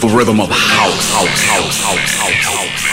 The rhythm of house, house, house, house,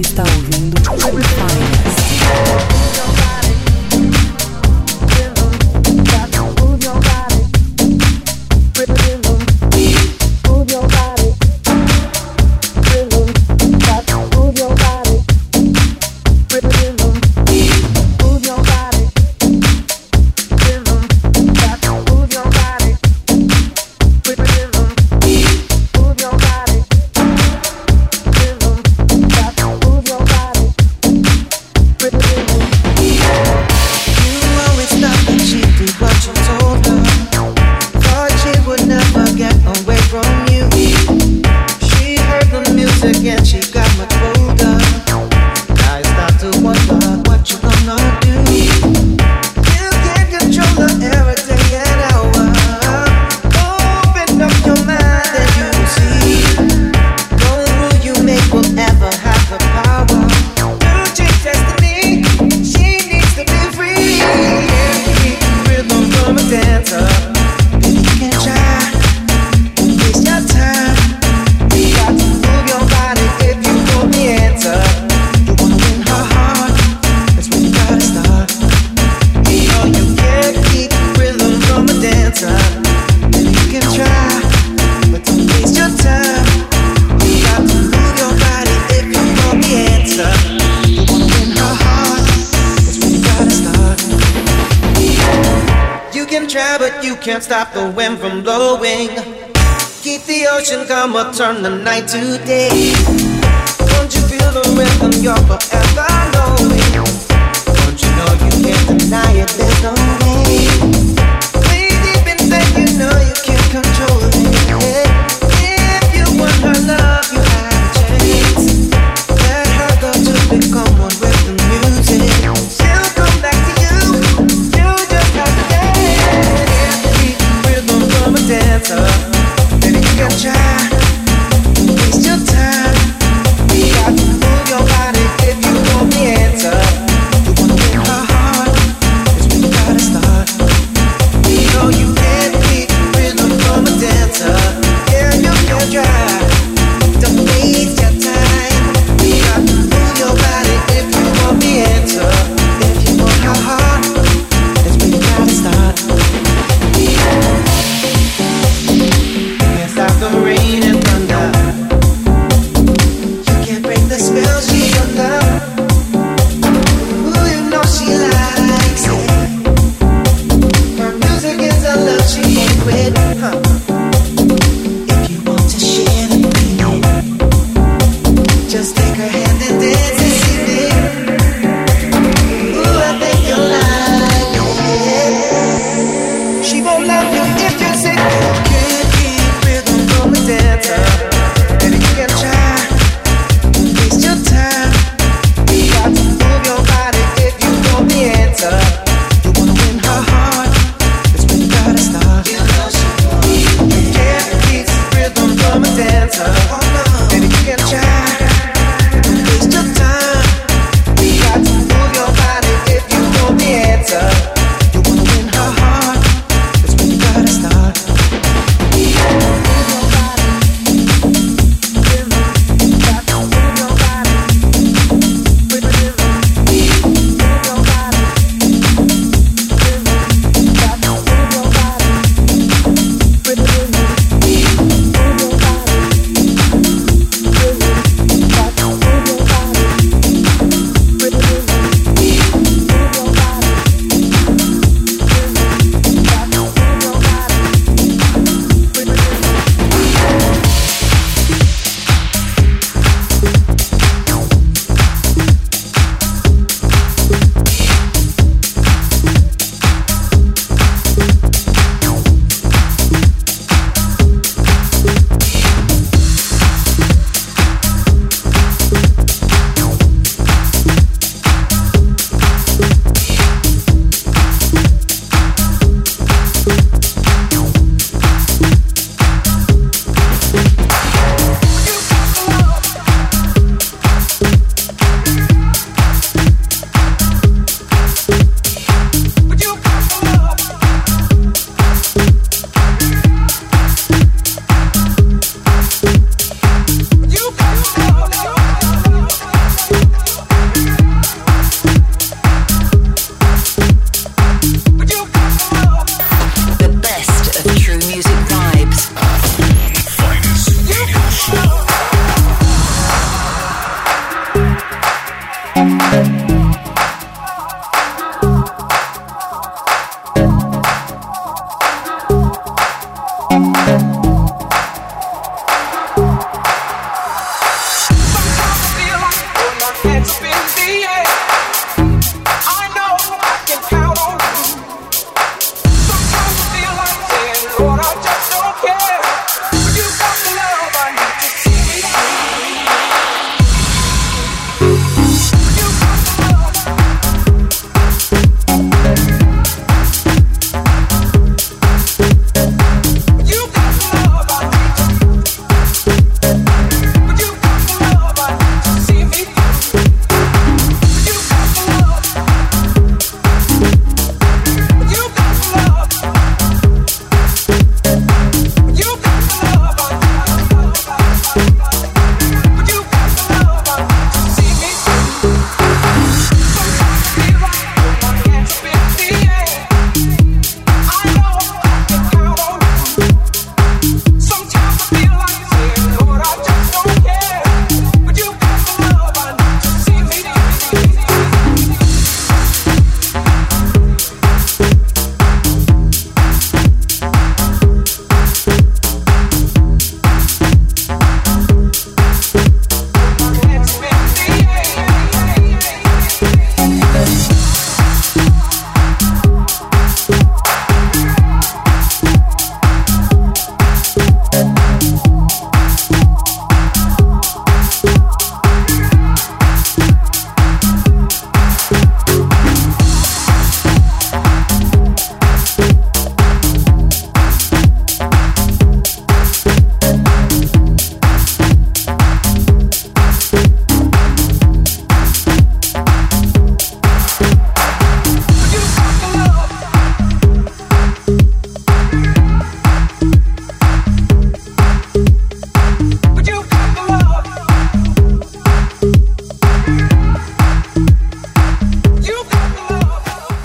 Está ouvindo Fire.